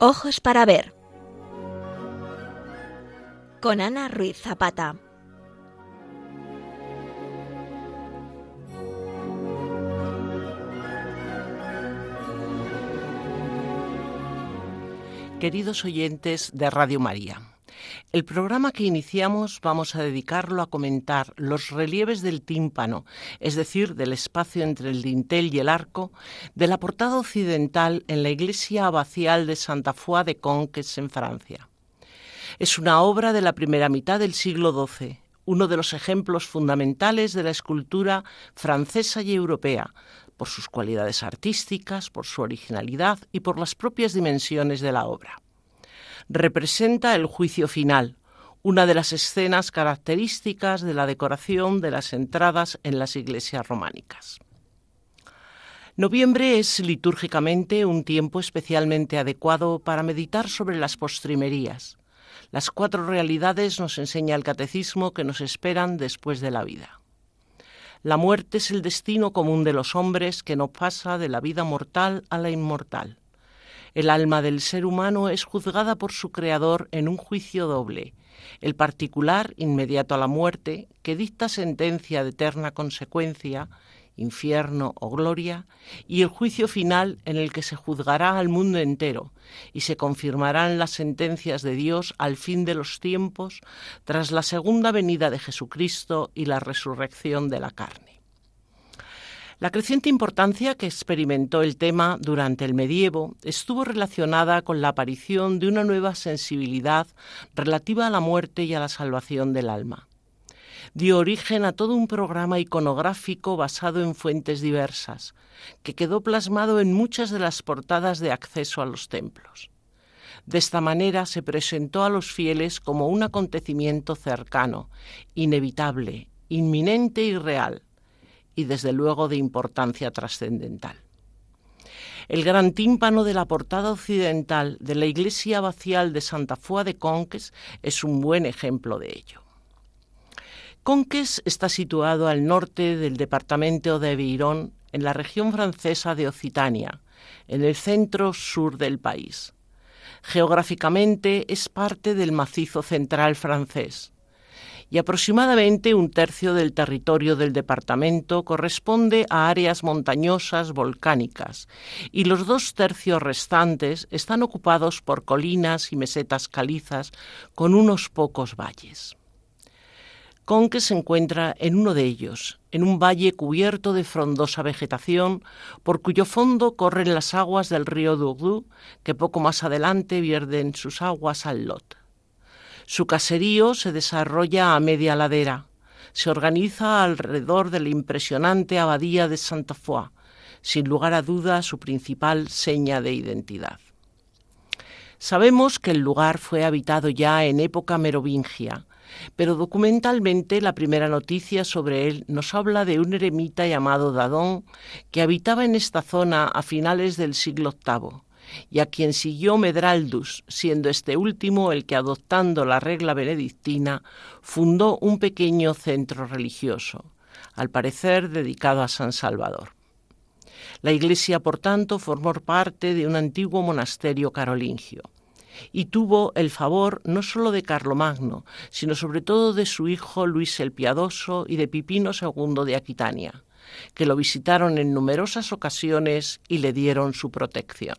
Ojos para ver. Con Ana Ruiz Zapata. Queridos oyentes de Radio María, el programa que iniciamos vamos a dedicarlo a comentar los relieves del tímpano, es decir, del espacio entre el dintel y el arco, de la portada occidental en la iglesia abacial de Santa Foy de Conques en Francia. Es una obra de la primera mitad del siglo XII, uno de los ejemplos fundamentales de la escultura francesa y europea, por sus cualidades artísticas, por su originalidad y por las propias dimensiones de la obra. Representa el juicio final, una de las escenas características de la decoración de las entradas en las iglesias románicas. Noviembre es litúrgicamente un tiempo especialmente adecuado para meditar sobre las postrimerías. Las cuatro realidades nos enseña el catecismo que nos esperan después de la vida. La muerte es el destino común de los hombres que no pasa de la vida mortal a la inmortal. El alma del ser humano es juzgada por su Creador en un juicio doble, el particular inmediato a la muerte, que dicta sentencia de eterna consecuencia, infierno o gloria, y el juicio final en el que se juzgará al mundo entero y se confirmarán las sentencias de Dios al fin de los tiempos tras la segunda venida de Jesucristo y la resurrección de la carne. La creciente importancia que experimentó el tema durante el medievo estuvo relacionada con la aparición de una nueva sensibilidad relativa a la muerte y a la salvación del alma dio origen a todo un programa iconográfico basado en fuentes diversas, que quedó plasmado en muchas de las portadas de acceso a los templos. De esta manera se presentó a los fieles como un acontecimiento cercano, inevitable, inminente y real, y desde luego de importancia trascendental. El gran tímpano de la portada occidental de la iglesia abacial de Santa Foy de Conques es un buen ejemplo de ello. Conques está situado al norte del departamento de Beirón, en la región francesa de Occitania, en el centro sur del país. Geográficamente es parte del macizo central francés y aproximadamente un tercio del territorio del departamento corresponde a áreas montañosas volcánicas y los dos tercios restantes están ocupados por colinas y mesetas calizas con unos pocos valles. Conque se encuentra en uno de ellos, en un valle cubierto de frondosa vegetación, por cuyo fondo corren las aguas del río Dourdou, que poco más adelante vierden sus aguas al Lot. Su caserío se desarrolla a media ladera. Se organiza alrededor de la impresionante abadía de Santa Foy, sin lugar a duda su principal seña de identidad. Sabemos que el lugar fue habitado ya en época merovingia, pero documentalmente la primera noticia sobre él nos habla de un eremita llamado Dadón que habitaba en esta zona a finales del siglo VIII y a quien siguió Medraldus, siendo este último el que, adoptando la regla benedictina, fundó un pequeño centro religioso, al parecer dedicado a San Salvador. La iglesia, por tanto, formó parte de un antiguo monasterio carolingio y tuvo el favor no sólo de Carlomagno, sino sobre todo de su hijo Luis el Piadoso y de Pipino II de Aquitania, que lo visitaron en numerosas ocasiones y le dieron su protección.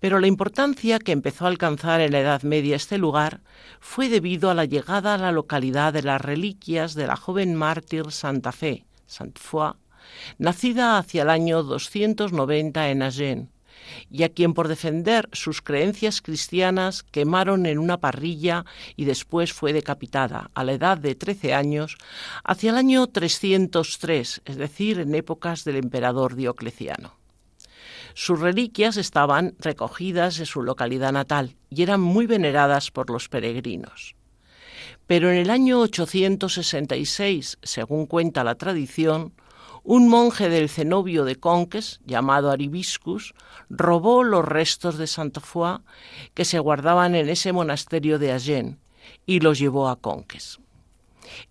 Pero la importancia que empezó a alcanzar en la Edad Media este lugar fue debido a la llegada a la localidad de las reliquias de la joven mártir Santa Fe, Sainte Foy, nacida hacia el año 290 en Agen, y a quien por defender sus creencias cristianas quemaron en una parrilla y después fue decapitada a la edad de 13 años hacia el año 303, es decir, en épocas del emperador Diocleciano. Sus reliquias estaban recogidas en su localidad natal y eran muy veneradas por los peregrinos. Pero en el año 866, según cuenta la tradición, un monje del cenobio de Conques, llamado Aribiscus, robó los restos de Santa Foy que se guardaban en ese monasterio de Agen y los llevó a Conques.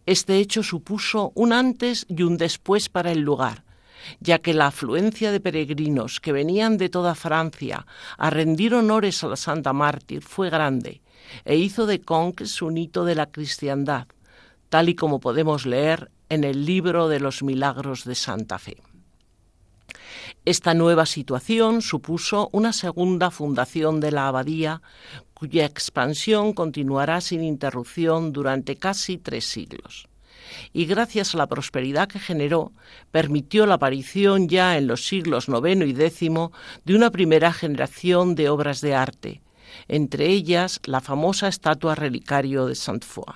Este hecho supuso un antes y un después para el lugar, ya que la afluencia de peregrinos que venían de toda Francia a rendir honores a la Santa Mártir fue grande e hizo de Conques un hito de la cristiandad, tal y como podemos leer en el libro de los milagros de Santa Fe. Esta nueva situación supuso una segunda fundación de la abadía, cuya expansión continuará sin interrupción durante casi tres siglos. Y gracias a la prosperidad que generó, permitió la aparición ya en los siglos IX y X de una primera generación de obras de arte, entre ellas la famosa estatua relicario de Saint-Foy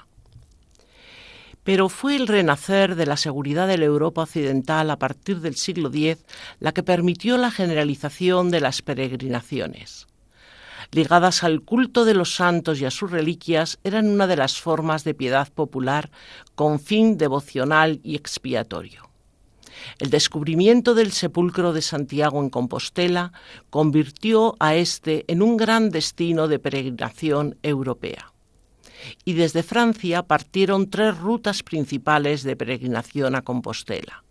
pero fue el renacer de la seguridad de la Europa occidental a partir del siglo X la que permitió la generalización de las peregrinaciones. Ligadas al culto de los santos y a sus reliquias, eran una de las formas de piedad popular con fin devocional y expiatorio. El descubrimiento del sepulcro de Santiago en Compostela convirtió a este en un gran destino de peregrinación europea y desde Francia partieron tres rutas principales de peregrinación a Compostela.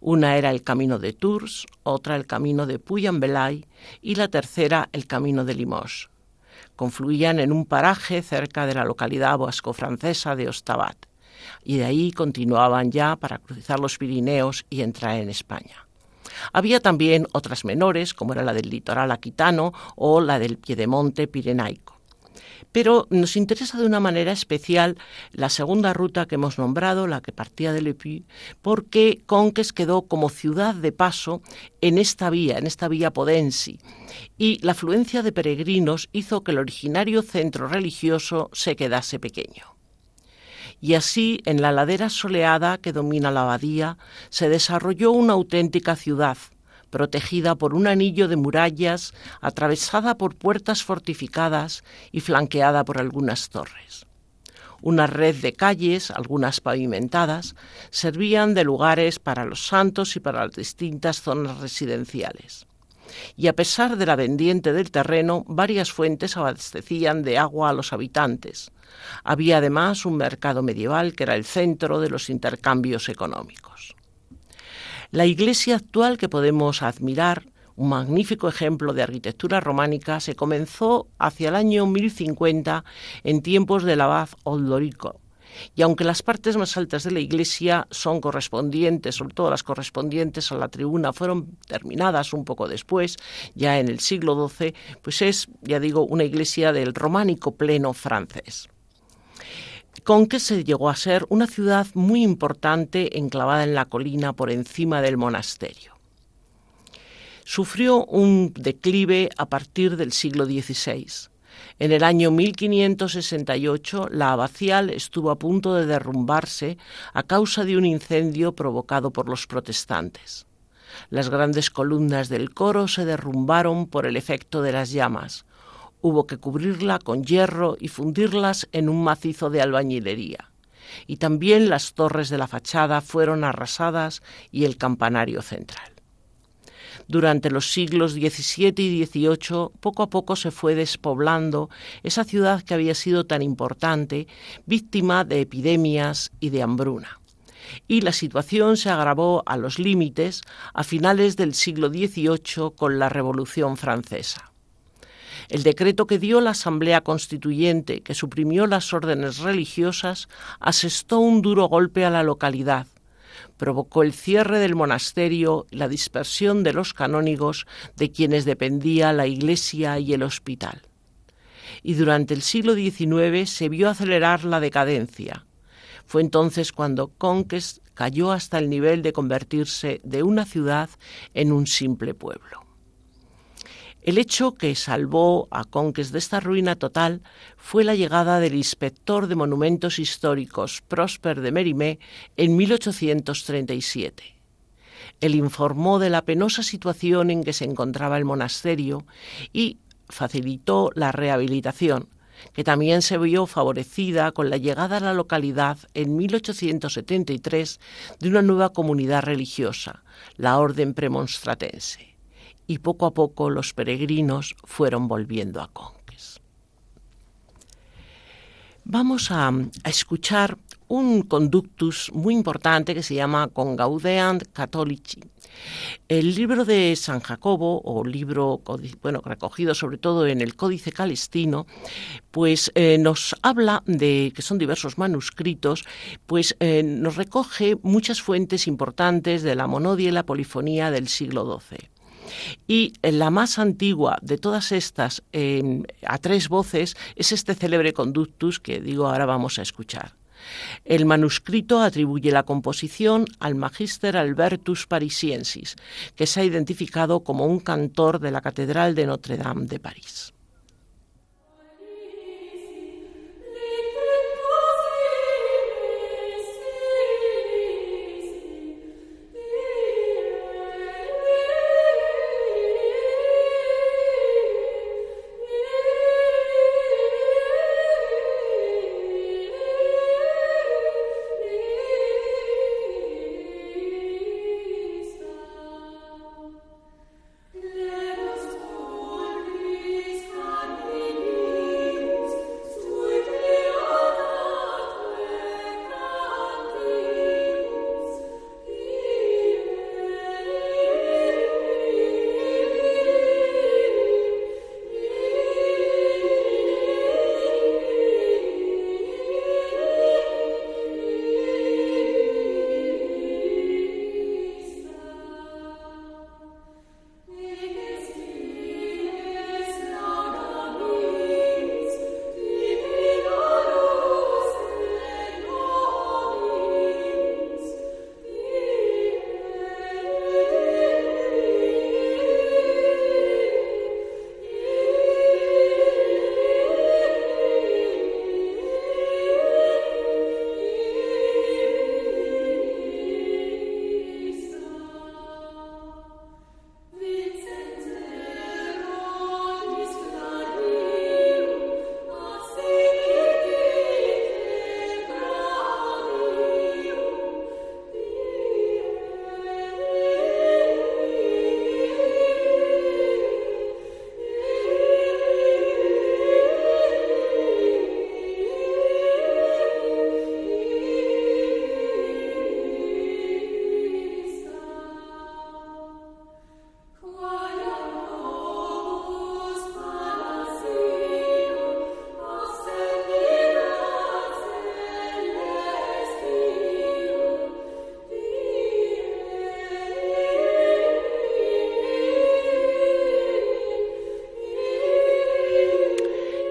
Una era el camino de Tours, otra el camino de Puy-en-Velay y la tercera el camino de Limoges. Confluían en un paraje cerca de la localidad vasco-francesa de Ostabat y de ahí continuaban ya para cruzar los Pirineos y entrar en España. Había también otras menores, como era la del litoral aquitano o la del Piedemonte pirenaico. Pero nos interesa de una manera especial la segunda ruta que hemos nombrado, la que partía de Le Puy, porque Conques quedó como ciudad de paso en esta vía, en esta vía Podensi, y la afluencia de peregrinos hizo que el originario centro religioso se quedase pequeño. Y así, en la ladera soleada que domina la abadía, se desarrolló una auténtica ciudad, protegida por un anillo de murallas, atravesada por puertas fortificadas y flanqueada por algunas torres. Una red de calles, algunas pavimentadas, servían de lugares para los santos y para las distintas zonas residenciales. Y a pesar de la pendiente del terreno, varias fuentes abastecían de agua a los habitantes. Había además un mercado medieval que era el centro de los intercambios económicos. La iglesia actual que podemos admirar, un magnífico ejemplo de arquitectura románica, se comenzó hacia el año 1050 en tiempos del abad Oldorico. Y aunque las partes más altas de la iglesia son correspondientes, sobre todo las correspondientes a la tribuna, fueron terminadas un poco después, ya en el siglo XII, pues es, ya digo, una iglesia del románico pleno francés. Conques se llegó a ser una ciudad muy importante enclavada en la colina por encima del monasterio. Sufrió un declive a partir del siglo XVI. En el año 1568 la abacial estuvo a punto de derrumbarse a causa de un incendio provocado por los protestantes. Las grandes columnas del coro se derrumbaron por el efecto de las llamas, Hubo que cubrirla con hierro y fundirlas en un macizo de albañilería. Y también las torres de la fachada fueron arrasadas y el campanario central. Durante los siglos XVII y XVIII, poco a poco se fue despoblando esa ciudad que había sido tan importante, víctima de epidemias y de hambruna. Y la situación se agravó a los límites a finales del siglo XVIII con la Revolución Francesa. El decreto que dio la Asamblea Constituyente, que suprimió las órdenes religiosas, asestó un duro golpe a la localidad. Provocó el cierre del monasterio y la dispersión de los canónigos de quienes dependía la iglesia y el hospital. Y durante el siglo XIX se vio acelerar la decadencia. Fue entonces cuando Conques cayó hasta el nivel de convertirse de una ciudad en un simple pueblo. El hecho que salvó a Conques de esta ruina total fue la llegada del inspector de monumentos históricos Prosper de Mérimée en 1837. Él informó de la penosa situación en que se encontraba el monasterio y facilitó la rehabilitación, que también se vio favorecida con la llegada a la localidad en 1873 de una nueva comunidad religiosa, la Orden Premonstratense y poco a poco los peregrinos fueron volviendo a Conques. Vamos a, escuchar un conductus muy importante que se llama Congaudeant Catholici, El libro de San Jacobo, o libro bueno, recogido sobre todo en el Códice Calistino, pues eh, nos habla de, que son diversos manuscritos, pues eh, nos recoge muchas fuentes importantes de la monodia y la polifonía del siglo XII. Y la más antigua de todas estas a tres voces es este célebre conductus que digo ahora vamos a escuchar. El manuscrito atribuye la composición al Magister Albertus Parisiensis, que se ha identificado como un cantor de la Catedral de Notre Dame de París.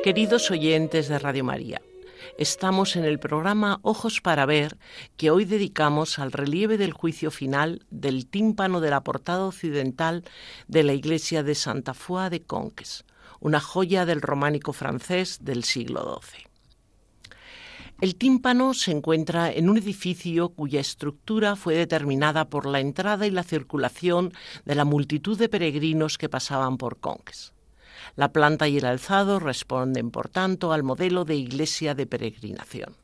Queridos oyentes de Radio María, estamos en el programa Ojos para Ver que hoy dedicamos al relieve del juicio final del tímpano de la portada occidental de la iglesia de Santa Foy de Conques, una joya del románico francés del siglo XII. El tímpano se encuentra en un edificio cuya estructura fue determinada por la entrada y la circulación de la multitud de peregrinos que pasaban por Conques. La planta y el alzado responden, por tanto, al modelo de iglesia de peregrinación.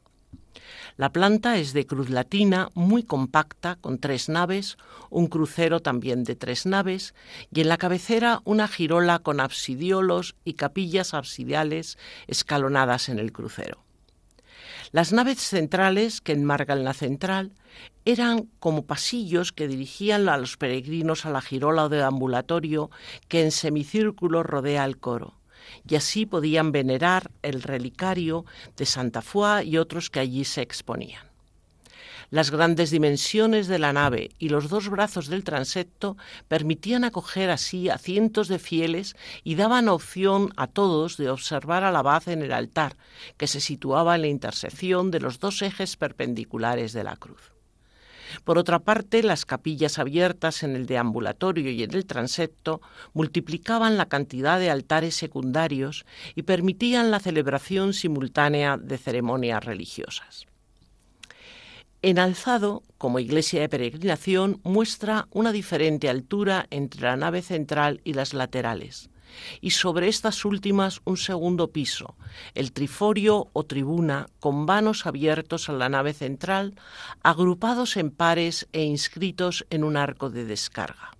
La planta es de cruz latina muy compacta, con tres naves, un crucero también de tres naves, y en la cabecera una girola con absidiolos y capillas absidiales escalonadas en el crucero. Las naves centrales que enmarcan la central eran como pasillos que dirigían a los peregrinos a la girola de ambulatorio que en semicírculo rodea el coro, y así podían venerar el relicario de Santa Foy y otros que allí se exponían. Las grandes dimensiones de la nave y los dos brazos del transepto permitían acoger así a cientos de fieles y daban opción a todos de observar al abad en el altar, que se situaba en la intersección de los dos ejes perpendiculares de la cruz. Por otra parte, las capillas abiertas en el deambulatorio y en el transepto multiplicaban la cantidad de altares secundarios y permitían la celebración simultánea de ceremonias religiosas. En alzado, como iglesia de peregrinación, muestra una diferente altura entre la nave central y las laterales, y sobre estas últimas un segundo piso, el triforio o tribuna, con vanos abiertos a la nave central, agrupados en pares e inscritos en un arco de descarga.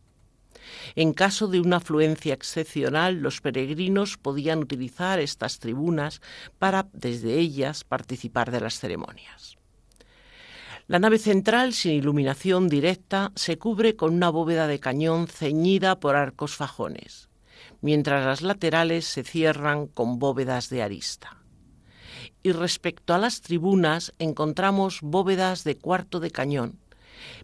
En caso de una afluencia excepcional, los peregrinos podían utilizar estas tribunas para, desde ellas, participar de las ceremonias. La nave central, sin iluminación directa, se cubre con una bóveda de cañón ceñida por arcos fajones, mientras las laterales se cierran con bóvedas de arista. Y respecto a las tribunas encontramos bóvedas de cuarto de cañón,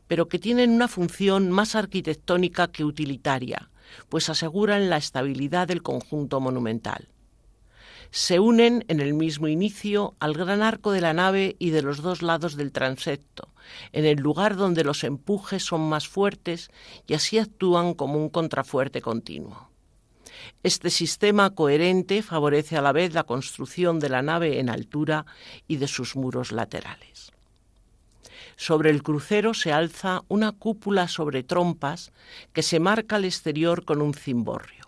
pero que tienen una función más arquitectónica que utilitaria, pues aseguran la estabilidad del conjunto monumental se unen en el mismo inicio al gran arco de la nave y de los dos lados del transepto, en el lugar donde los empujes son más fuertes y así actúan como un contrafuerte continuo. Este sistema coherente favorece a la vez la construcción de la nave en altura y de sus muros laterales. Sobre el crucero se alza una cúpula sobre trompas que se marca al exterior con un cimborrio.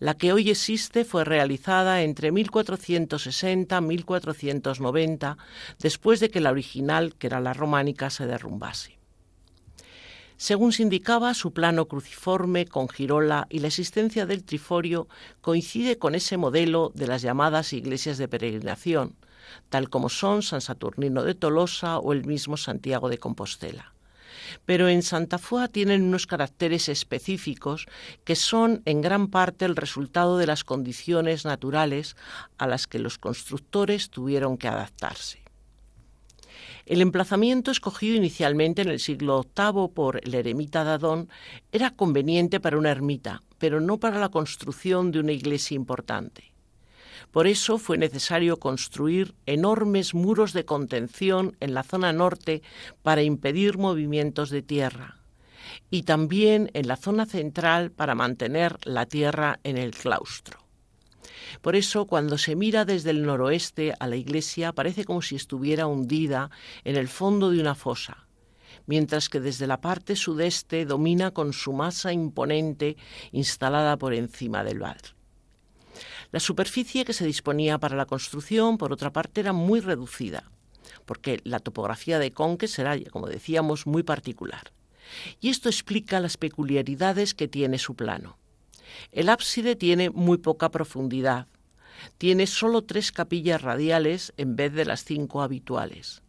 La que hoy existe fue realizada entre 1460 y 1490, después de que la original, que era la románica, se derrumbase. Según se indicaba, su plano cruciforme con girola y la existencia del triforio coincide con ese modelo de las llamadas iglesias de peregrinación, tal como son San Saturnino de Tolosa o el mismo Santiago de Compostela pero en Santa Fua tienen unos caracteres específicos que son en gran parte el resultado de las condiciones naturales a las que los constructores tuvieron que adaptarse. El emplazamiento escogido inicialmente en el siglo VIII por el eremita Dadón era conveniente para una ermita, pero no para la construcción de una iglesia importante. Por eso fue necesario construir enormes muros de contención en la zona norte para impedir movimientos de tierra y también en la zona central para mantener la tierra en el claustro. Por eso, cuando se mira desde el noroeste a la iglesia, parece como si estuviera hundida en el fondo de una fosa, mientras que desde la parte sudeste domina con su masa imponente instalada por encima del val. La superficie que se disponía para la construcción, por otra parte, era muy reducida, porque la topografía de Conques era, como decíamos, muy particular. Y esto explica las peculiaridades que tiene su plano. El ábside tiene muy poca profundidad. Tiene solo tres capillas radiales en vez de las cinco habituales.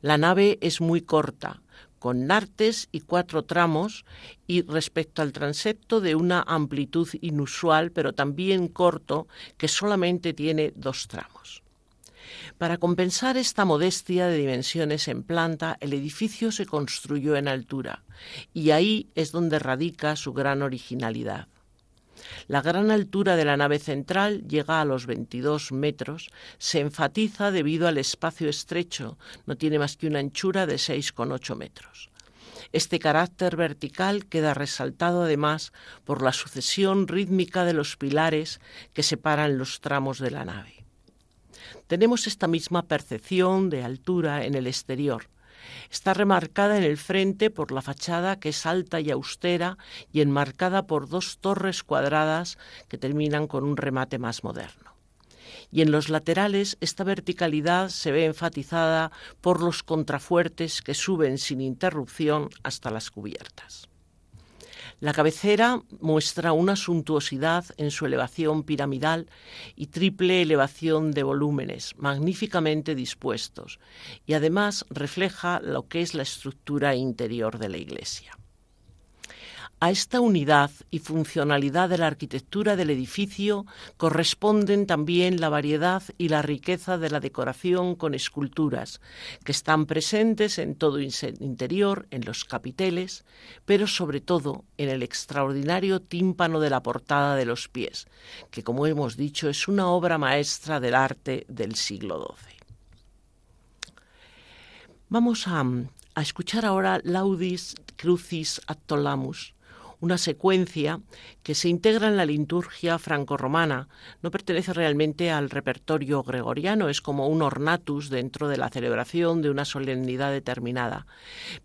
La nave es muy corta, con nartes y cuatro tramos, y respecto al transepto de una amplitud inusual, pero también corto, que solamente tiene dos tramos. Para compensar esta modestia de dimensiones en planta, el edificio se construyó en altura, y ahí es donde radica su gran originalidad. La gran altura de la nave central llega a los 22 metros, se enfatiza debido al espacio estrecho, no tiene más que una anchura de 6,8 metros. Este carácter vertical queda resaltado además por la sucesión rítmica de los pilares que separan los tramos de la nave. Tenemos esta misma percepción de altura en el exterior, Está remarcada en el frente por la fachada que es alta y austera y enmarcada por dos torres cuadradas que terminan con un remate más moderno. Y en los laterales esta verticalidad se ve enfatizada por los contrafuertes que suben sin interrupción hasta las cubiertas. La cabecera muestra una suntuosidad en su elevación piramidal y triple elevación de volúmenes, magníficamente dispuestos, y además refleja lo que es la estructura interior de la iglesia. A esta unidad y funcionalidad de la arquitectura del edificio corresponden también la variedad y la riqueza de la decoración con esculturas, que están presentes en todo interior, en los capiteles, pero sobre todo en el extraordinario tímpano de la portada de los pies, que como hemos dicho es una obra maestra del arte del siglo XII. Vamos a, a escuchar ahora Laudis Crucis Attolamus, una secuencia que se integra en la liturgia franco-romana. No pertenece realmente al repertorio gregoriano, es como un ornatus dentro de la celebración de una solemnidad determinada.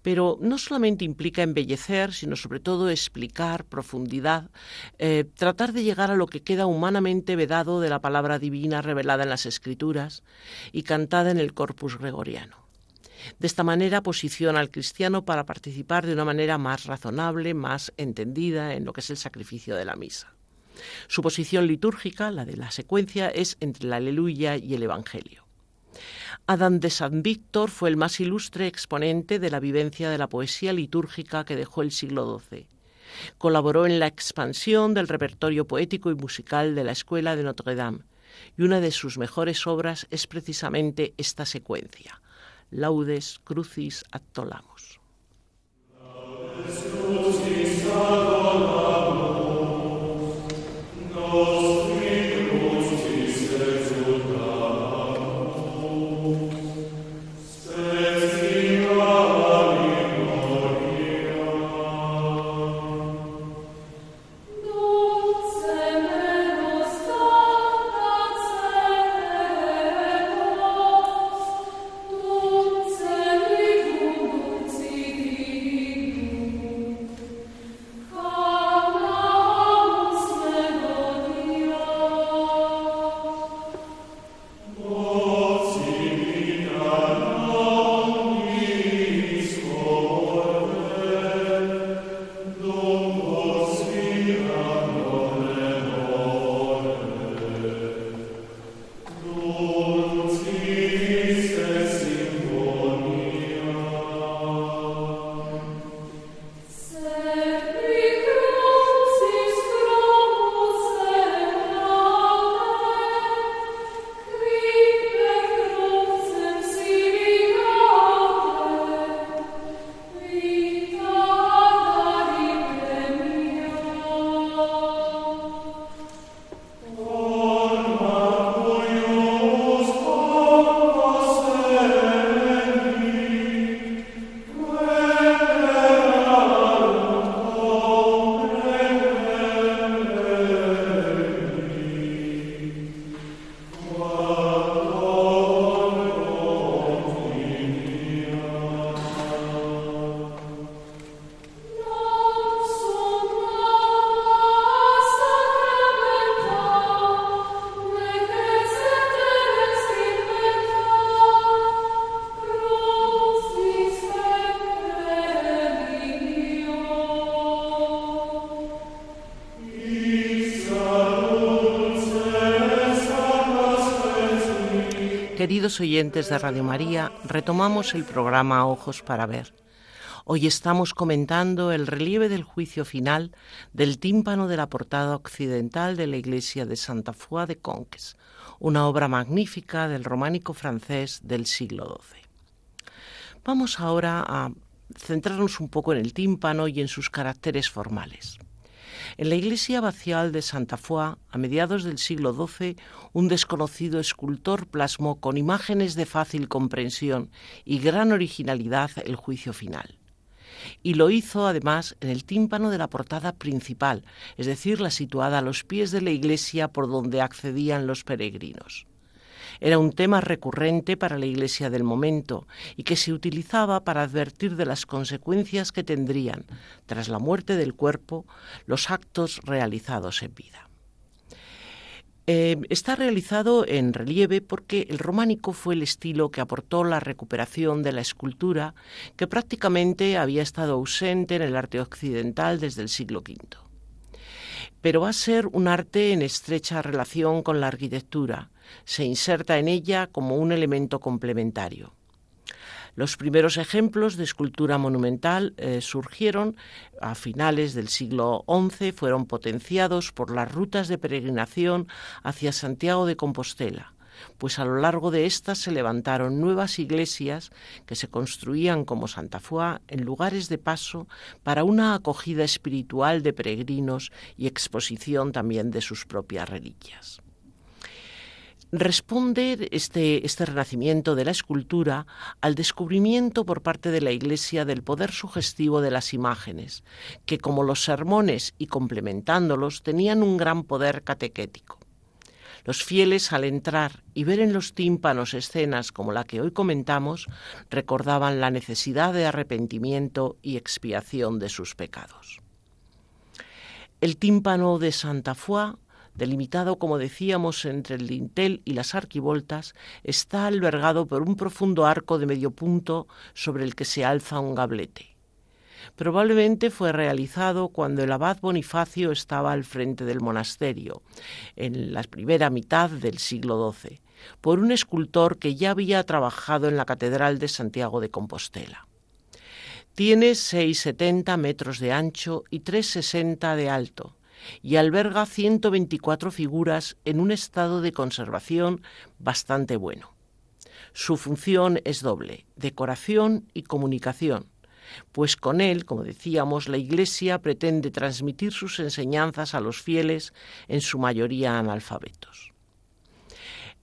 Pero no solamente implica embellecer, sino sobre todo explicar profundidad, eh, tratar de llegar a lo que queda humanamente vedado de la palabra divina revelada en las Escrituras y cantada en el corpus gregoriano. De esta manera posiciona al cristiano para participar de una manera más razonable, más entendida en lo que es el sacrificio de la misa. Su posición litúrgica, la de la secuencia, es entre la aleluya y el Evangelio. Adam de San Víctor fue el más ilustre exponente de la vivencia de la poesía litúrgica que dejó el siglo XII. Colaboró en la expansión del repertorio poético y musical de la Escuela de Notre Dame, y una de sus mejores obras es precisamente esta secuencia, Laudes Crucis Attolamus. Oyentes de Radio María, retomamos el programa Ojos para Ver. Hoy estamos comentando el relieve del juicio final del tímpano de la portada occidental de la iglesia de Santa Foy de Conques, una obra magnífica del románico francés del siglo XII. Vamos ahora a centrarnos un poco en el tímpano y en sus caracteres formales. En la iglesia abacial de Santa Foy, a mediados del siglo XII, un desconocido escultor plasmó con imágenes de fácil comprensión y gran originalidad el juicio final. Y lo hizo además en el tímpano de la portada principal, es decir, la situada a los pies de la iglesia por donde accedían los peregrinos. Era un tema recurrente para la Iglesia del momento y que se utilizaba para advertir de las consecuencias que tendrían, tras la muerte del cuerpo, los actos realizados en vida. Eh, está realizado en relieve porque el románico fue el estilo que aportó la recuperación de la escultura que prácticamente había estado ausente en el arte occidental desde el siglo V pero va a ser un arte en estrecha relación con la arquitectura. Se inserta en ella como un elemento complementario. Los primeros ejemplos de escultura monumental eh, surgieron a finales del siglo XI, fueron potenciados por las rutas de peregrinación hacia Santiago de Compostela, pues a lo largo de estas se levantaron nuevas iglesias que se construían como Santa Foy en lugares de paso para una acogida espiritual de peregrinos y exposición también de sus propias reliquias. Responde este, este, renacimiento de la escultura al descubrimiento por parte de la Iglesia del poder sugestivo de las imágenes, que como los sermones y complementándolos tenían un gran poder catequético. Los fieles al entrar y ver en los tímpanos escenas como la que hoy comentamos, recordaban la necesidad de arrepentimiento y expiación de sus pecados. El tímpano de Santa Foy, delimitado, como decíamos, entre el dintel y las arquivoltas, está albergado por un profundo arco de medio punto sobre el que se alza un gablete. Probablemente fue realizado cuando el abad Bonifacio estaba al frente del monasterio, en la primera mitad del siglo XII, por un escultor que ya había trabajado en la Catedral de Santiago de Compostela. Tiene 6,70 metros de ancho y 3,60 de alto y alberga 124 figuras en un estado de conservación bastante bueno. Su función es doble, decoración y comunicación, pues con él, como decíamos, la Iglesia pretende transmitir sus enseñanzas a los fieles, en su mayoría analfabetos.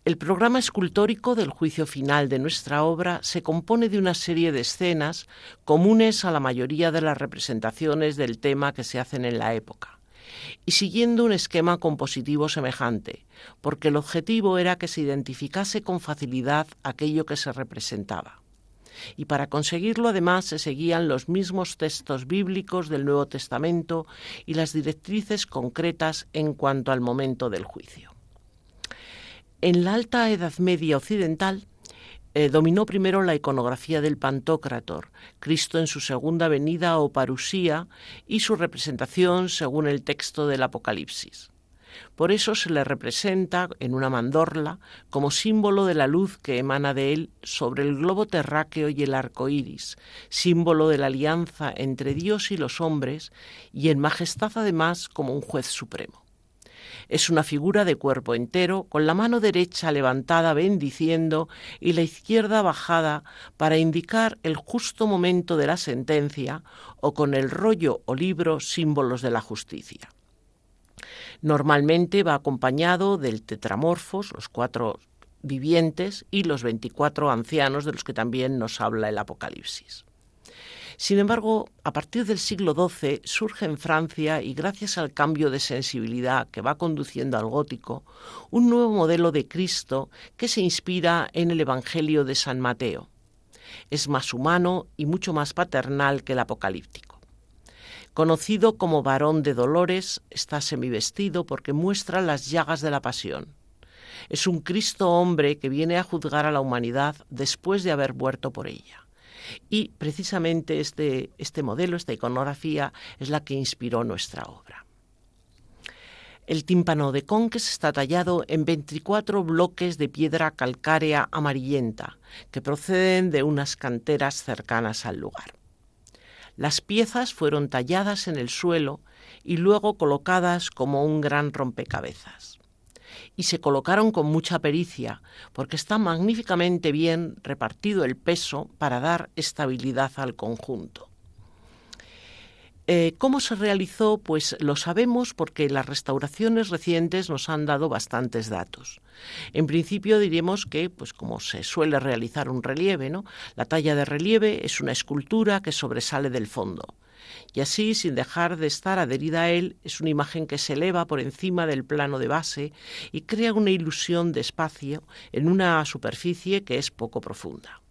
El programa escultórico del juicio final de nuestra obra se compone de una serie de escenas comunes a la mayoría de las representaciones del tema que se hacen en la época, y siguiendo un esquema compositivo semejante, porque el objetivo era que se identificase con facilidad aquello que se representaba y para conseguirlo además se seguían los mismos textos bíblicos del Nuevo Testamento y las directrices concretas en cuanto al momento del juicio. En la Alta Edad Media Occidental, eh, dominó primero la iconografía del Pantocrator, Cristo en su segunda venida o parusía, y su representación según el texto del Apocalipsis. Por eso se le representa en una mandorla como símbolo de la luz que emana de él sobre el globo terráqueo y el arco iris, símbolo de la alianza entre Dios y los hombres, y en majestad además como un juez supremo. Es una figura de cuerpo entero, con la mano derecha levantada bendiciendo y la izquierda bajada para indicar el justo momento de la sentencia, o con el rollo o libro símbolos de la justicia. Normalmente va acompañado del tetramorfos, los cuatro vivientes, y los veinticuatro ancianos de los que también nos habla el Apocalipsis. Sin embargo, a partir del siglo XII surge en Francia, y gracias al cambio de sensibilidad que va conduciendo al gótico, un nuevo modelo de Cristo que se inspira en el Evangelio de San Mateo. Es más humano y mucho más paternal que el apocalíptico. Conocido como varón de dolores, está semivestido porque muestra las llagas de la pasión. Es un Cristo hombre que viene a juzgar a la humanidad después de haber muerto por ella. Y precisamente este, este modelo, esta iconografía, es la que inspiró nuestra obra. El tímpano de Conques está tallado en 24 bloques de piedra calcárea amarillenta que proceden de unas canteras cercanas al lugar. Las piezas fueron talladas en el suelo y luego colocadas como un gran rompecabezas. Y se colocaron con mucha pericia, porque está magníficamente bien repartido el peso para dar estabilidad al conjunto. Eh, ¿Cómo se realizó? Pues lo sabemos porque las restauraciones recientes nos han dado bastantes datos. En principio diríamos que, pues como se suele realizar un relieve, ¿no? La talla de relieve es una escultura que sobresale del fondo. Y así, sin dejar de estar adherida a él, es una imagen que se eleva por encima del plano de base y crea una ilusión de espacio en una superficie que es poco profunda.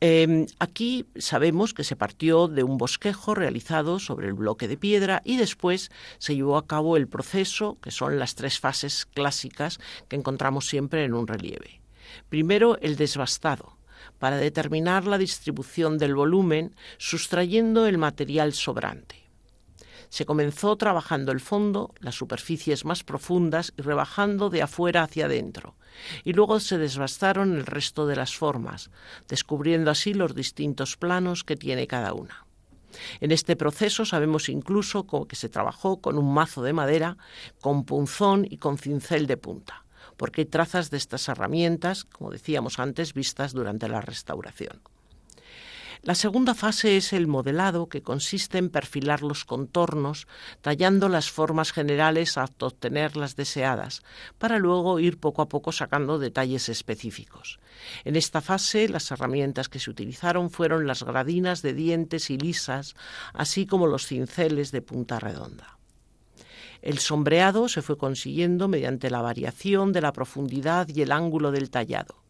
Em, aquí sabemos que se partió de un bosquejo realizado sobre el bloque de piedra y después se llevó a cabo el proceso, que son las tres fases clásicas que encontramos siempre en un relieve. Primero, el desbastado, para determinar la distribución del volumen, sustrayendo el material sobrante. Se comenzó trabajando el fondo, las superficies más profundas y rebajando de afuera hacia adentro, y luego se desbastaron el resto de las formas, descubriendo así los distintos planos que tiene cada una. En este proceso sabemos incluso que se trabajó con un mazo de madera, con punzón y con cincel de punta, porque hay trazas de estas herramientas, como decíamos antes, vistas durante la restauración. La segunda fase es el modelado, que consiste en perfilar los contornos, tallando las formas generales hasta obtener las deseadas, para luego ir poco a poco sacando detalles específicos. En esta fase, las herramientas que se utilizaron fueron las gradinas de dientes y lisas, así como los cinceles de punta redonda. El sombreado se fue consiguiendo mediante la variación de la profundidad y el ángulo del tallado.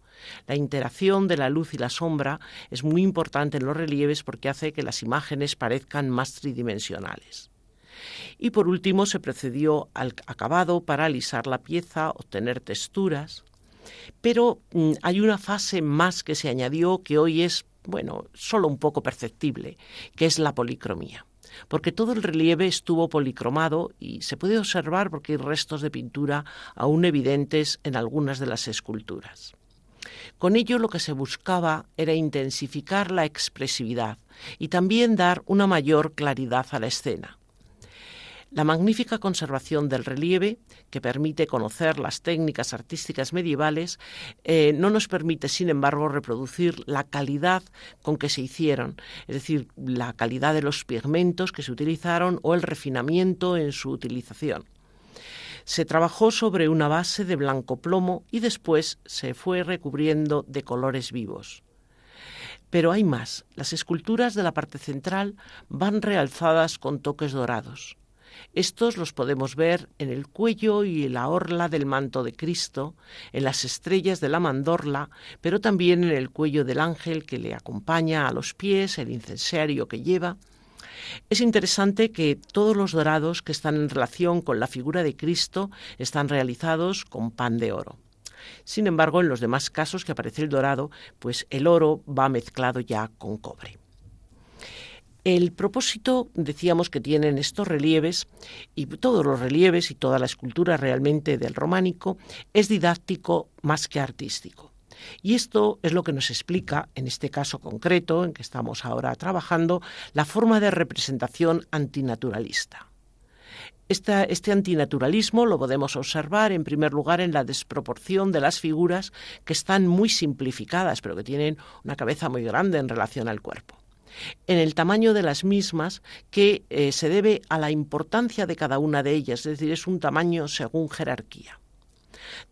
La interacción de la luz y la sombra es muy importante en los relieves porque hace que las imágenes parezcan más tridimensionales. Y por último se procedió al acabado para alisar la pieza, obtener texturas. Pero mm, hay una fase más que se añadió que hoy es bueno, solo un poco perceptible, que es la policromía porque todo el relieve estuvo policromado y se puede observar porque hay restos de pintura aún evidentes en algunas de las esculturas. Con ello lo que se buscaba era intensificar la expresividad y también dar una mayor claridad a la escena. La magnífica conservación del relieve, que permite conocer las técnicas artísticas medievales, eh, no nos permite, sin embargo, reproducir la calidad con que se hicieron, es decir, la calidad de los pigmentos que se utilizaron o el refinamiento en su utilización. Se trabajó sobre una base de blanco plomo y después se fue recubriendo de colores vivos. Pero hay más. Las esculturas de la parte central van realzadas con toques dorados. Estos los podemos ver en el cuello y la orla del manto de Cristo, en las estrellas de la mandorla, pero también en el cuello del ángel que le acompaña a los pies, el incensario que lleva. Es interesante que todos los dorados que están en relación con la figura de Cristo están realizados con pan de oro. Sin embargo, en los demás casos que aparece el dorado, pues el oro va mezclado ya con cobre. El propósito, decíamos, que tienen estos relieves, y todos los relieves y toda la escultura realmente del románico, es didáctico más que artístico. Y esto es lo que nos explica, en este caso concreto, en que estamos ahora trabajando, la forma de representación antinaturalista. este antinaturalismo lo podemos observar en primer lugar en la desproporción de las figuras que están muy simplificadas, pero que tienen una cabeza muy grande en relación al cuerpo en el tamaño de las mismas que eh, se debe a la importancia de cada una de ellas, es decir, es un tamaño según jerarquía.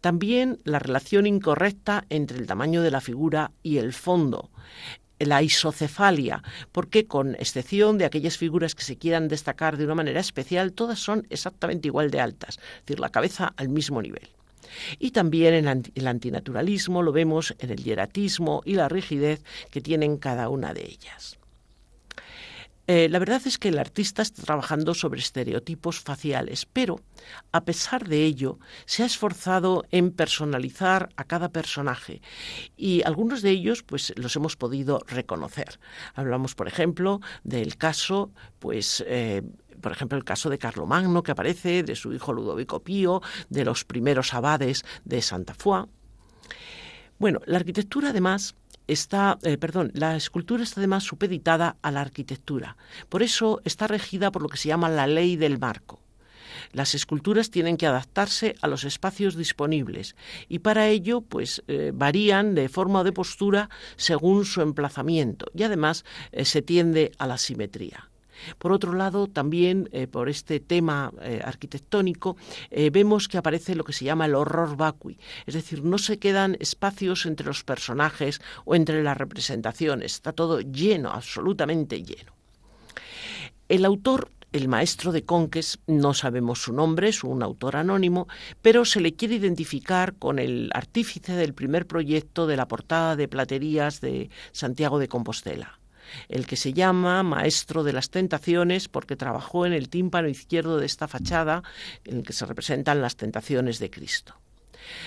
También la relación incorrecta entre el tamaño de la figura y el fondo, la isocefalia, porque con excepción de aquellas figuras que se quieran destacar de una manera especial, todas son exactamente igual de altas, es decir, la cabeza al mismo nivel. Y también el antinaturalismo lo vemos en el hieratismo y la rigidez que tienen cada una de ellas. Eh, la verdad es que el artista está trabajando sobre estereotipos faciales, pero a pesar de ello se ha esforzado en personalizar a cada personaje y algunos de ellos pues los hemos podido reconocer. Hablamos, por ejemplo, del caso pues eh, por ejemplo, el caso de Carlomagno que aparece, de su hijo Ludovico Pío, de los primeros abades de Santa Foix. Bueno, la arquitectura además está, eh, perdón, la escultura está además supeditada a la arquitectura. Por eso está regida por lo que se llama la ley del marco. Las esculturas tienen que adaptarse a los espacios disponibles y para ello pues eh, varían de forma o de postura según su emplazamiento y además eh, se tiende a la simetría. Por otro lado, también eh, por este tema eh, arquitectónico, eh, vemos que aparece lo que se llama el horror vacui, es decir, no se quedan espacios entre los personajes o entre las representaciones, está todo lleno, absolutamente lleno. El autor el maestro de Conques, no sabemos su nombre, es un autor anónimo, pero se le quiere identificar con el artífice del primer proyecto de la portada de platerías de Santiago de Compostela el que se llama Maestro de las Tentaciones porque trabajó en el tímpano izquierdo de esta fachada en el que se representan las tentaciones de Cristo.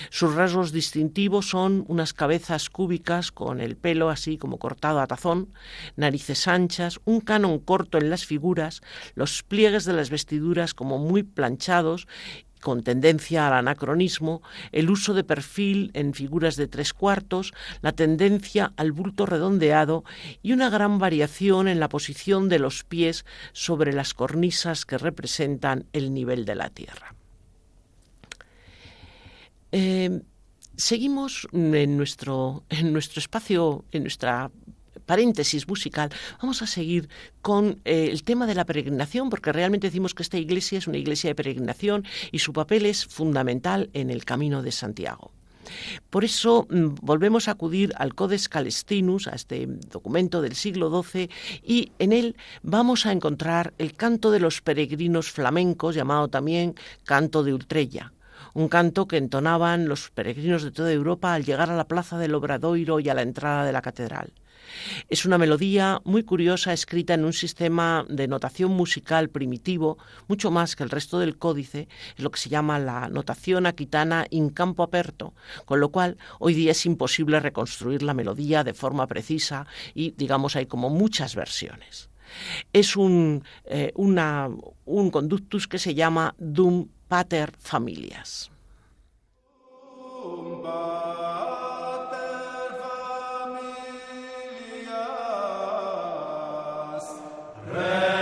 Sus rasgos distintivos son unas cabezas cúbicas con el pelo así como cortado a tazón, narices anchas, un canon corto en las figuras, los pliegues de las vestiduras como muy planchados con tendencia al anacronismo, el uso de perfil en figuras de tres cuartos, la tendencia al bulto redondeado y una gran variación en la posición de los pies sobre las cornisas que representan el nivel de la tierra. Eh, seguimos en nuestro, en nuestro espacio, en nuestra paréntesis musical, vamos a seguir con eh, el tema de la peregrinación, porque realmente decimos que esta iglesia es una iglesia de peregrinación y su papel es fundamental en el camino de Santiago. Por eso mm, volvemos a acudir al Codex Calestinus, a este documento del siglo XII, y en él vamos a encontrar el canto de los peregrinos flamencos, llamado también canto de Ultrella, un canto que entonaban los peregrinos de toda Europa al llegar a la plaza del Obradoiro y a la entrada de la catedral. Es una melodía muy curiosa escrita en un sistema de notación musical primitivo, mucho más que el resto del códice, es lo que se llama la notación aquitana in campo aperto, con lo cual hoy día es imposible reconstruir la melodía de forma precisa y digamos hay como muchas versiones. Es un, eh, un conductus que se llama Dum Pater Familias. Amen.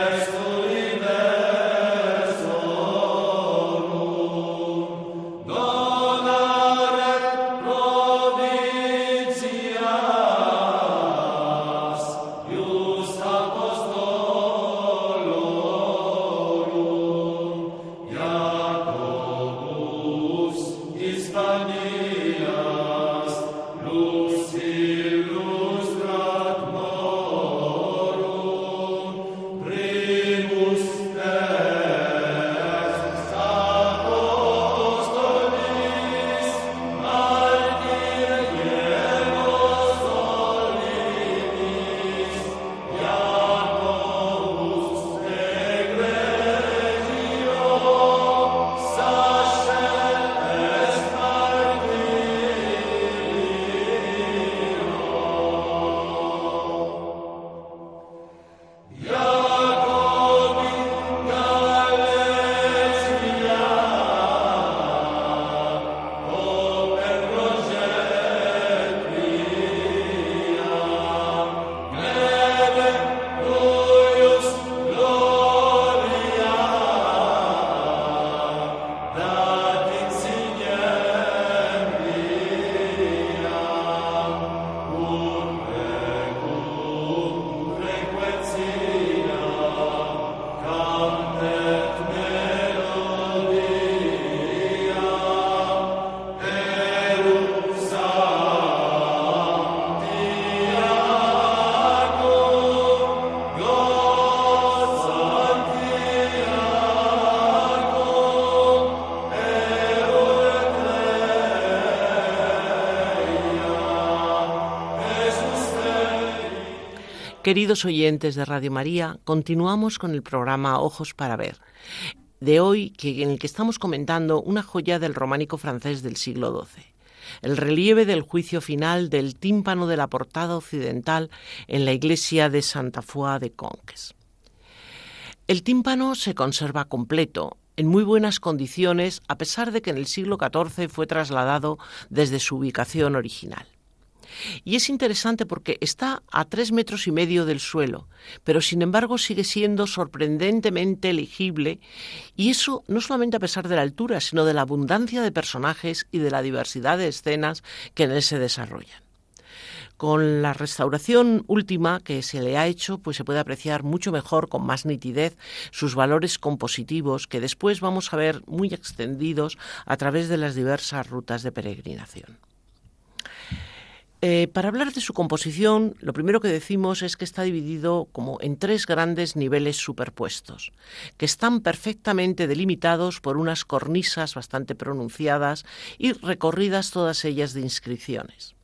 Queridos oyentes de Radio María, continuamos con el programa Ojos para Ver, de hoy en el que estamos comentando una joya del románico francés del siglo XII, el relieve del juicio final del tímpano de la portada occidental en la iglesia de Santa Foy de Conques. El tímpano se conserva completo, en muy buenas condiciones, a pesar de que en el siglo XIV fue trasladado desde su ubicación original. Y es interesante porque está a tres metros y medio del suelo, pero sin embargo sigue siendo sorprendentemente legible, y eso no solamente a pesar de la altura, sino de la abundancia de personajes y de la diversidad de escenas que en él se desarrollan. Con la restauración última que se le ha hecho, pues se puede apreciar mucho mejor, con más nitidez, sus valores compositivos que después vamos a ver muy extendidos a través de las diversas rutas de peregrinación. Eh, para hablar de su composición, lo primero que decimos es que está dividido como en tres grandes niveles superpuestos, que están perfectamente delimitados por unas cornisas bastante pronunciadas y recorridas todas ellas de inscripciones.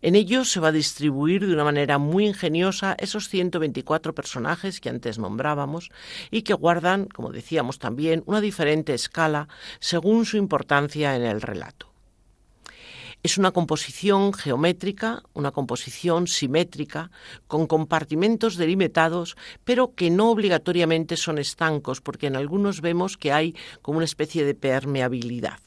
En ellos se va a distribuir de una manera muy ingeniosa esos 124 personajes que antes nombrábamos y que guardan, como decíamos también, una diferente escala según su importancia en el relato. Es una composición geométrica, una composición simétrica, con compartimentos delimitados, pero que no obligatoriamente son estancos, porque en algunos vemos que hay como una especie de permeabilidad.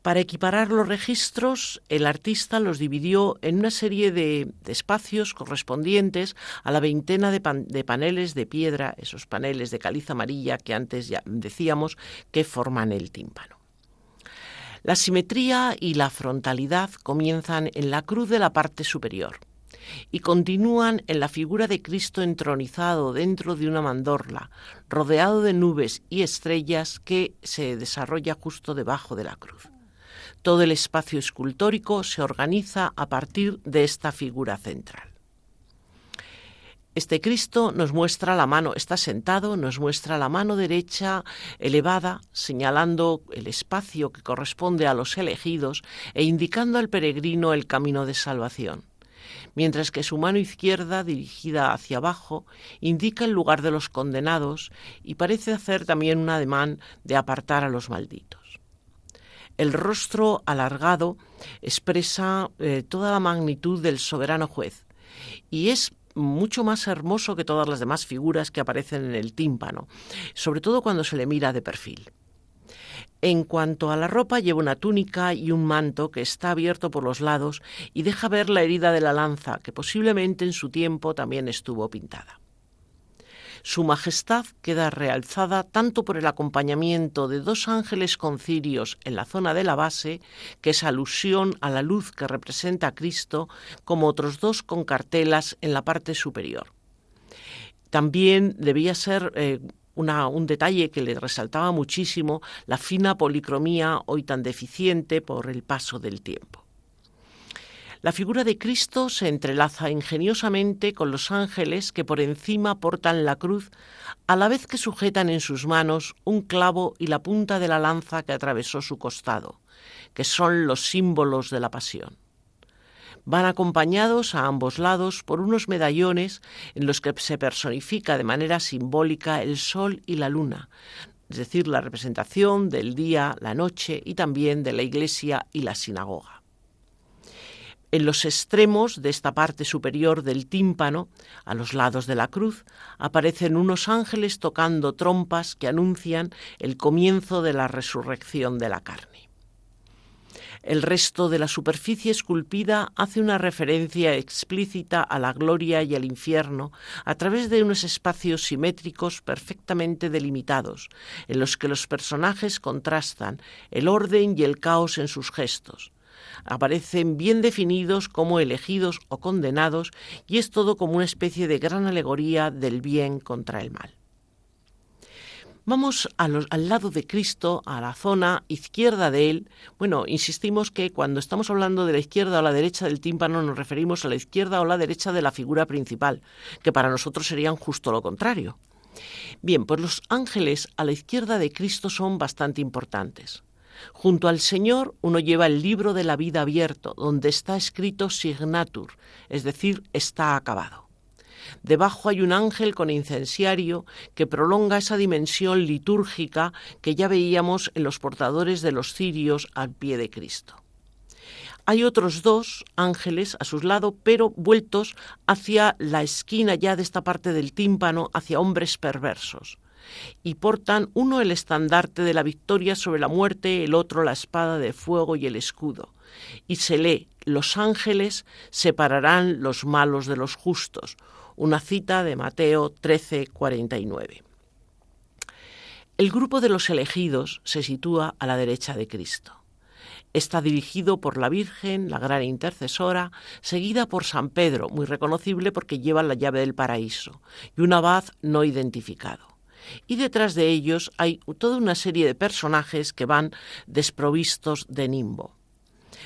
Para equiparar los registros, el artista los dividió en una serie de, espacios correspondientes a la veintena de, de, paneles de piedra, esos paneles de caliza amarilla que antes ya decíamos que forman el tímpano. La simetría y la frontalidad comienzan en la cruz de la parte superior y continúan en la figura de Cristo entronizado dentro de una mandorla, rodeado de nubes y estrellas que se desarrolla justo debajo de la cruz. Todo el espacio escultórico se organiza a partir de esta figura central. Este Cristo nos muestra la mano, está sentado, nos muestra la mano derecha elevada, señalando el espacio que corresponde a los elegidos e indicando al peregrino el camino de salvación. mientras que su mano izquierda, dirigida hacia abajo, indica el lugar de los condenados y parece hacer también un ademán de apartar a los malditos. El rostro alargado expresa eh, toda la magnitud del soberano juez y es mucho más hermoso que todas las demás figuras que aparecen en el tímpano, sobre todo cuando se le mira de perfil. En cuanto a la ropa, lleva una túnica y un manto que está abierto por los lados y deja ver la herida de la lanza, que posiblemente en su tiempo también estuvo pintada. Su majestad queda realzada tanto por el acompañamiento de dos ángeles con cirios en la zona de la base, que es alusión a la luz que representa a Cristo, como otros dos con cartelas en la parte superior. También debía ser eh, un detalle que le resaltaba muchísimo la fina policromía hoy tan deficiente por el paso del tiempo. La figura de Cristo se entrelaza ingeniosamente con los ángeles que por encima portan la cruz, a la vez que sujetan en sus manos un clavo y la punta de la lanza que atravesó su costado, que son los símbolos de la pasión. Van acompañados a ambos lados por unos medallones en los que se personifica de manera simbólica el sol y la luna, es decir, la representación del día, la noche y también de la iglesia y la sinagoga. En los extremos de esta parte superior del tímpano, a los lados de la cruz, aparecen unos ángeles tocando trompas que anuncian el comienzo de la resurrección de la carne. El resto de la superficie esculpida hace una referencia explícita a la gloria y al infierno a través de unos espacios simétricos perfectamente delimitados, en los que los personajes contrastan el orden y el caos en sus gestos. Aparecen bien definidos como elegidos o condenados y es todo como una especie de gran alegoría del bien contra el mal. Vamos al lado de Cristo, a la zona izquierda de él. Bueno, insistimos que cuando estamos hablando de la izquierda o la derecha del tímpano nos referimos a la izquierda o la derecha de la figura principal, que para nosotros serían justo lo contrario. Bien, pues los ángeles a la izquierda de Cristo son bastante importantes. Junto al Señor uno lleva el libro de la vida abierto, donde está escrito signatur, es decir, está acabado. Debajo hay un ángel con incensiario que prolonga esa dimensión litúrgica que ya veíamos en los portadores de los cirios al pie de Cristo. Hay otros dos ángeles a sus lados, pero vueltos hacia la esquina ya de esta parte del tímpano, hacia hombres perversos. Y portan uno el estandarte de la victoria sobre la muerte, el otro la espada de fuego y el escudo. Y se lee, los ángeles separarán los malos de los justos una cita de Mateo 13, 49. El grupo de los elegidos se sitúa a la derecha de Cristo. Está dirigido por la Virgen, la gran intercesora, seguida por San Pedro, muy reconocible porque lleva la llave del paraíso, y un abad no identificado. Y detrás de ellos hay toda una serie de personajes que van desprovistos de nimbo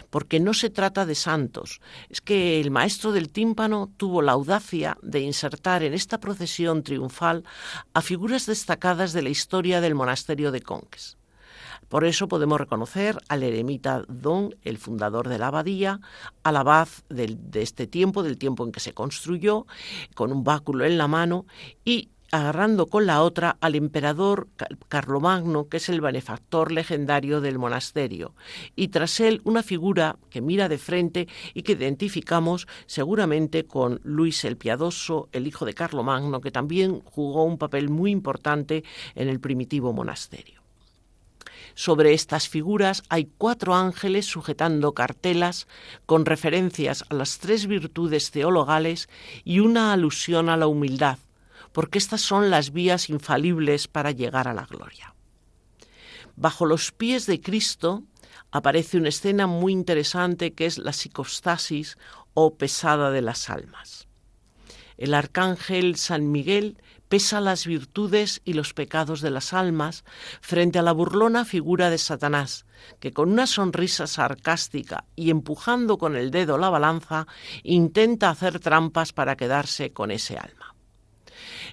porque no se trata de santos. Es que el maestro del tímpano tuvo la audacia de insertar en esta procesión triunfal a figuras destacadas de la historia del monasterio de Conques. Por eso podemos reconocer al eremita Don, el fundador de la abadía, al abad de este tiempo, del tiempo en que se construyó, con un báculo en la mano, y agarrando con la otra al emperador Carlomagno, que es el benefactor legendario del monasterio, y tras él una figura que mira de frente y que identificamos seguramente con Luis el Piadoso, el hijo de Carlomagno, que también jugó un papel muy importante en el primitivo monasterio. Sobre estas figuras hay cuatro ángeles sujetando cartelas con referencias a las tres virtudes teologales y una alusión a la humildad, porque estas son las vías infalibles para llegar a la gloria. Bajo los pies de Cristo aparece una escena muy interesante que es la psicostasis o pesada de las almas. El arcángel San Miguel pesa las virtudes y los pecados de las almas frente a la burlona figura de Satanás, que con una sonrisa sarcástica y empujando con el dedo la balanza intenta hacer trampas para quedarse con ese alma.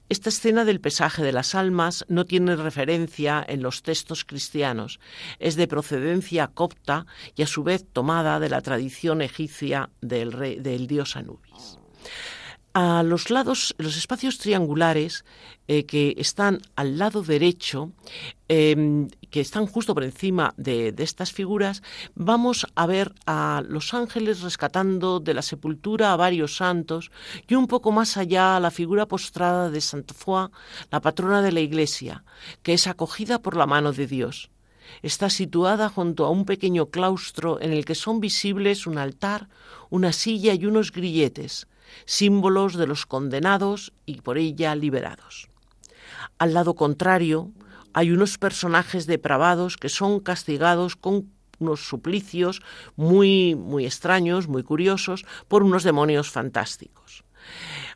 Esta escena del pesaje de las almas no tiene referencia en los textos cristianos. Es de procedencia copta y a su vez tomada de la tradición egipcia del, del dios Anubis. A los lados, los espacios triangulares eh, que están al lado derecho, em, que están justo por encima de, estas figuras, vamos a ver a los ángeles rescatando de la sepultura a varios santos y un poco más allá a la figura postrada de Sainte Foy, la patrona de la Iglesia, que es acogida por la mano de Dios. Está situada junto a un pequeño claustro en el que son visibles un altar, una silla y unos grilletes símbolos de los condenados y por ella liberados. Al lado contrario, hay unos personajes depravados que son castigados con unos suplicios muy, muy extraños, muy curiosos, por unos demonios fantásticos.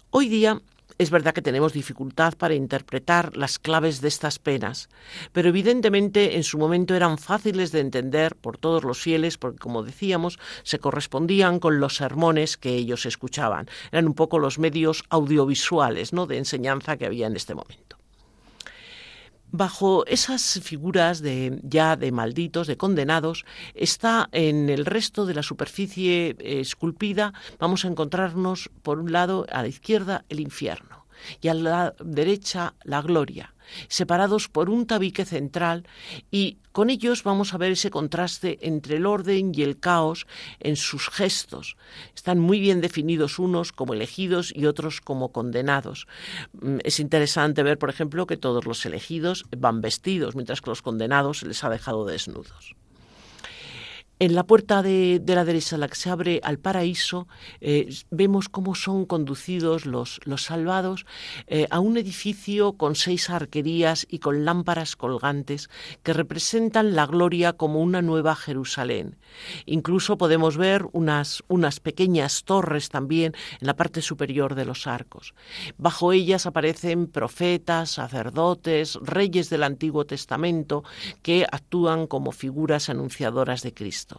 Hoy día es verdad que tenemos dificultad para interpretar las claves de estas penas, pero evidentemente en su momento eran fáciles de entender por todos los fieles porque, como decíamos, se correspondían con los sermones que ellos escuchaban. Eran un poco los medios audiovisuales ¿no? de enseñanza que había en este momento. Bajo esas figuras de ya de malditos, de condenados, está en el resto de la superficie eh, esculpida, vamos a encontrarnos por un lado a la izquierda el infierno y a la derecha la gloria, separados por un tabique central y con ellos vamos a ver ese contraste entre el orden y el caos en sus gestos. Están muy bien definidos unos como elegidos y otros como condenados. Mm, es interesante ver, por ejemplo, que todos los elegidos van vestidos, mientras que los condenados se les ha dejado desnudos. En la puerta de, la derecha, la que se abre al paraíso, eh, vemos cómo son conducidos los, salvados eh, a un edificio con seis arquerías y con lámparas colgantes que representan la gloria como una nueva Jerusalén. Incluso podemos ver unas pequeñas torres también en la parte superior de los arcos. Bajo ellas aparecen profetas, sacerdotes, reyes del Antiguo Testamento que actúan como figuras anunciadoras de Cristo.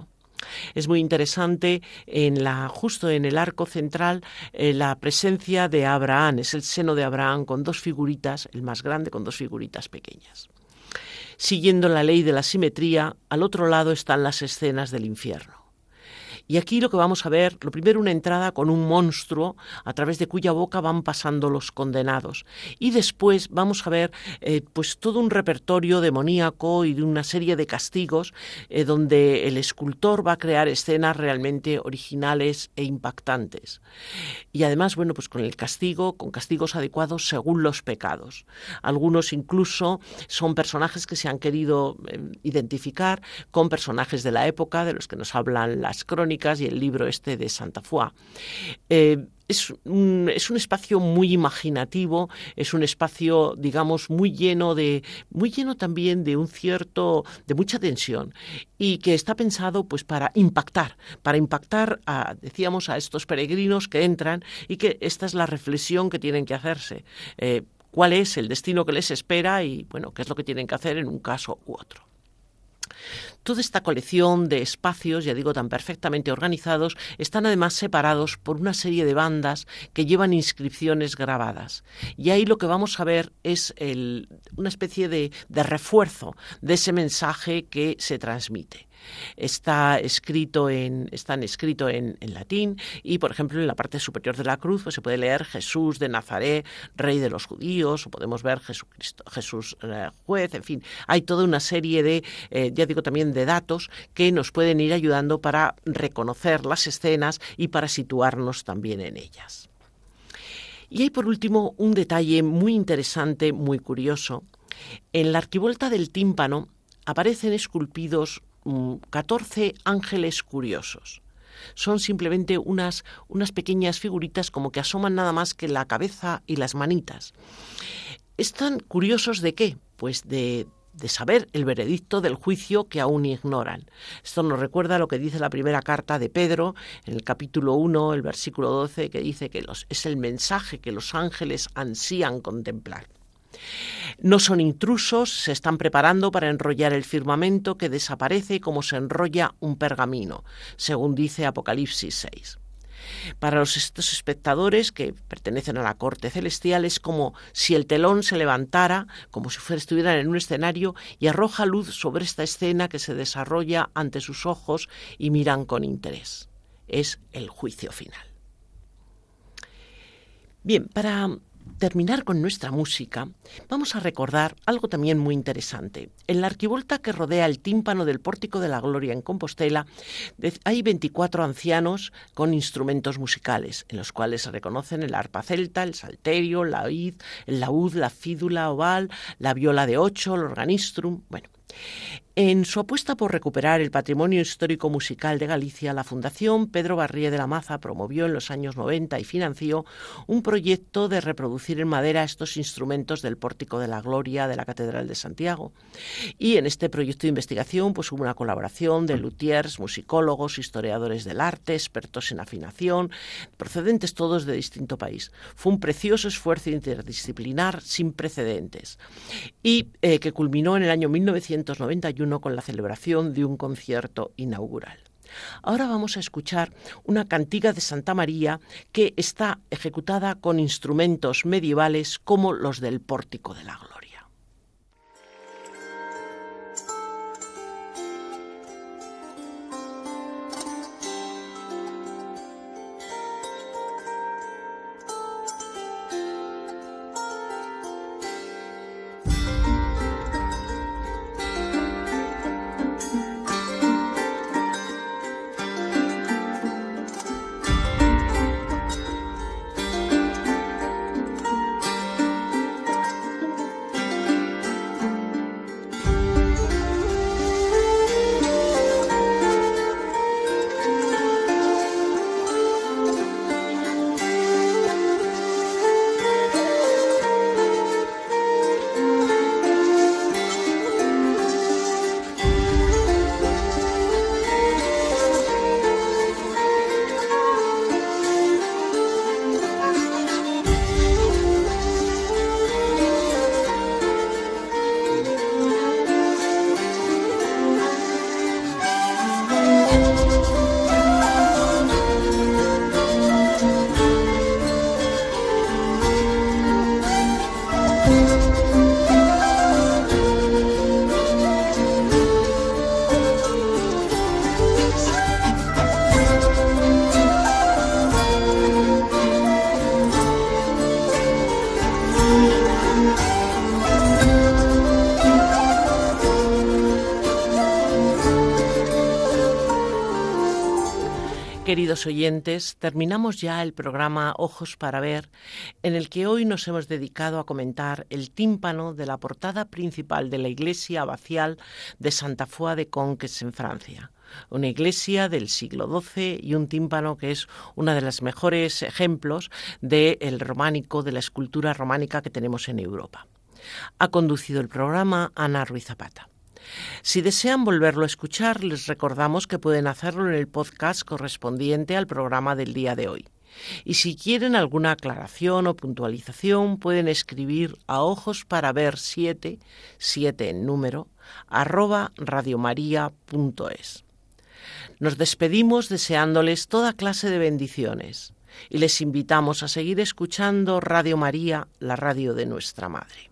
Es muy interesante en la, justo en el arco central eh, la presencia de Abraham, es el seno de Abraham con dos figuritas, el más grande con dos figuritas pequeñas. Siguiendo la ley de la simetría, al otro lado están las escenas del infierno. Y aquí lo que vamos a ver, lo primero una entrada con un monstruo a través de cuya boca van pasando los condenados. Y después vamos a ver eh, pues todo un repertorio demoníaco y de una serie de castigos eh, donde el escultor va a crear escenas realmente originales e impactantes. Y además, bueno, pues con el castigo, con castigos adecuados según los pecados. Algunos incluso son personajes que se han querido eh, identificar con personajes de la época, de los que nos hablan las crónicas y el libro este de Santa Foy. Eh, es un, es un, espacio muy imaginativo, es un espacio, digamos, muy lleno de, muy lleno también de un cierto, de mucha tensión y que está pensado, pues, para impactar, para impactar, a, decíamos, a estos peregrinos que entran y que esta es la reflexión que tienen que hacerse. Eh, ¿Cuál es el destino que les espera y, bueno, qué es lo que tienen que hacer en un caso u otro? Toda esta colección de espacios, ya digo, tan perfectamente organizados, están además separados por una serie de bandas que llevan inscripciones grabadas. Y ahí lo que vamos a ver es una especie de refuerzo de ese mensaje que se transmite. Está escrito en, están escrito en, latín y, por ejemplo, en la parte superior de la cruz pues, se puede leer Jesús de Nazaret, Rey de los Judíos, o podemos ver Jesucristo, Jesús eh, juez, en fin, hay toda una serie de, eh, ya digo también, de datos que nos pueden ir ayudando para reconocer las escenas y para situarnos también en ellas. Y hay por último un detalle muy interesante, muy curioso. En la arquivolta del tímpano aparecen esculpidos 14 ángeles curiosos. Son simplemente unas, unas pequeñas figuritas como que asoman nada más que la cabeza y las manitas. ¿Están curiosos de qué? Pues de, de saber el veredicto del juicio que aún ignoran. Esto nos recuerda lo que dice la primera carta de Pedro, en el capítulo 1, el versículo 12, que dice que los, es el mensaje que los ángeles ansían contemplar. No son intrusos, se están preparando para enrollar el firmamento que desaparece como se enrolla un pergamino, según dice Apocalipsis 6. Para los, estos espectadores que pertenecen a la corte celestial es como si el telón se levantara, como si fuera, estuvieran en un escenario y arroja luz sobre esta escena que se desarrolla ante sus ojos y miran con interés. Es el juicio final. Bien, para terminar con nuestra música, vamos a recordar algo también muy interesante. En la arquivolta que rodea el tímpano del Pórtico de la Gloria en Compostela hay 24 ancianos con instrumentos musicales, en los cuales se reconocen el arpa celta, el salterio, la id, el laúd, la fídula oval, la viola de ocho, el organistrum. Bueno, en su apuesta por recuperar el patrimonio histórico musical de Galicia, la Fundación Pedro Barrié de la Maza promovió en los años 90 y financió un proyecto de reproducir en madera estos instrumentos del Pórtico de la Gloria de la Catedral de Santiago. Y en este proyecto de investigación pues, hubo una colaboración de luthiers, musicólogos, historiadores del arte, expertos en afinación, procedentes todos de distinto país. Fue un precioso esfuerzo interdisciplinar sin precedentes y eh, que culminó en el año 1991 con la celebración de un concierto inaugural. Ahora vamos a escuchar una cantiga de Santa María que está ejecutada con instrumentos medievales como los del Pórtico de la. Queridos oyentes, terminamos ya el programa Ojos para Ver, en el que hoy nos hemos dedicado a comentar el tímpano de la portada principal de la iglesia abacial de Santa Foy de Conques en Francia. Una iglesia del siglo XII y un tímpano que es uno de los mejores ejemplos del románico, de la escultura románica que tenemos en Europa. Ha conducido el programa Ana Ruiz Zapata. Si desean volverlo a escuchar, les recordamos que pueden hacerlo en el podcast correspondiente al programa del día de hoy. Y si quieren alguna aclaración o puntualización, pueden escribir a ojos para ver 7, 7 en número, arroba radiomaria.es. Nos despedimos deseándoles toda clase de bendiciones y les invitamos a seguir escuchando Radio María, la radio de nuestra Madre.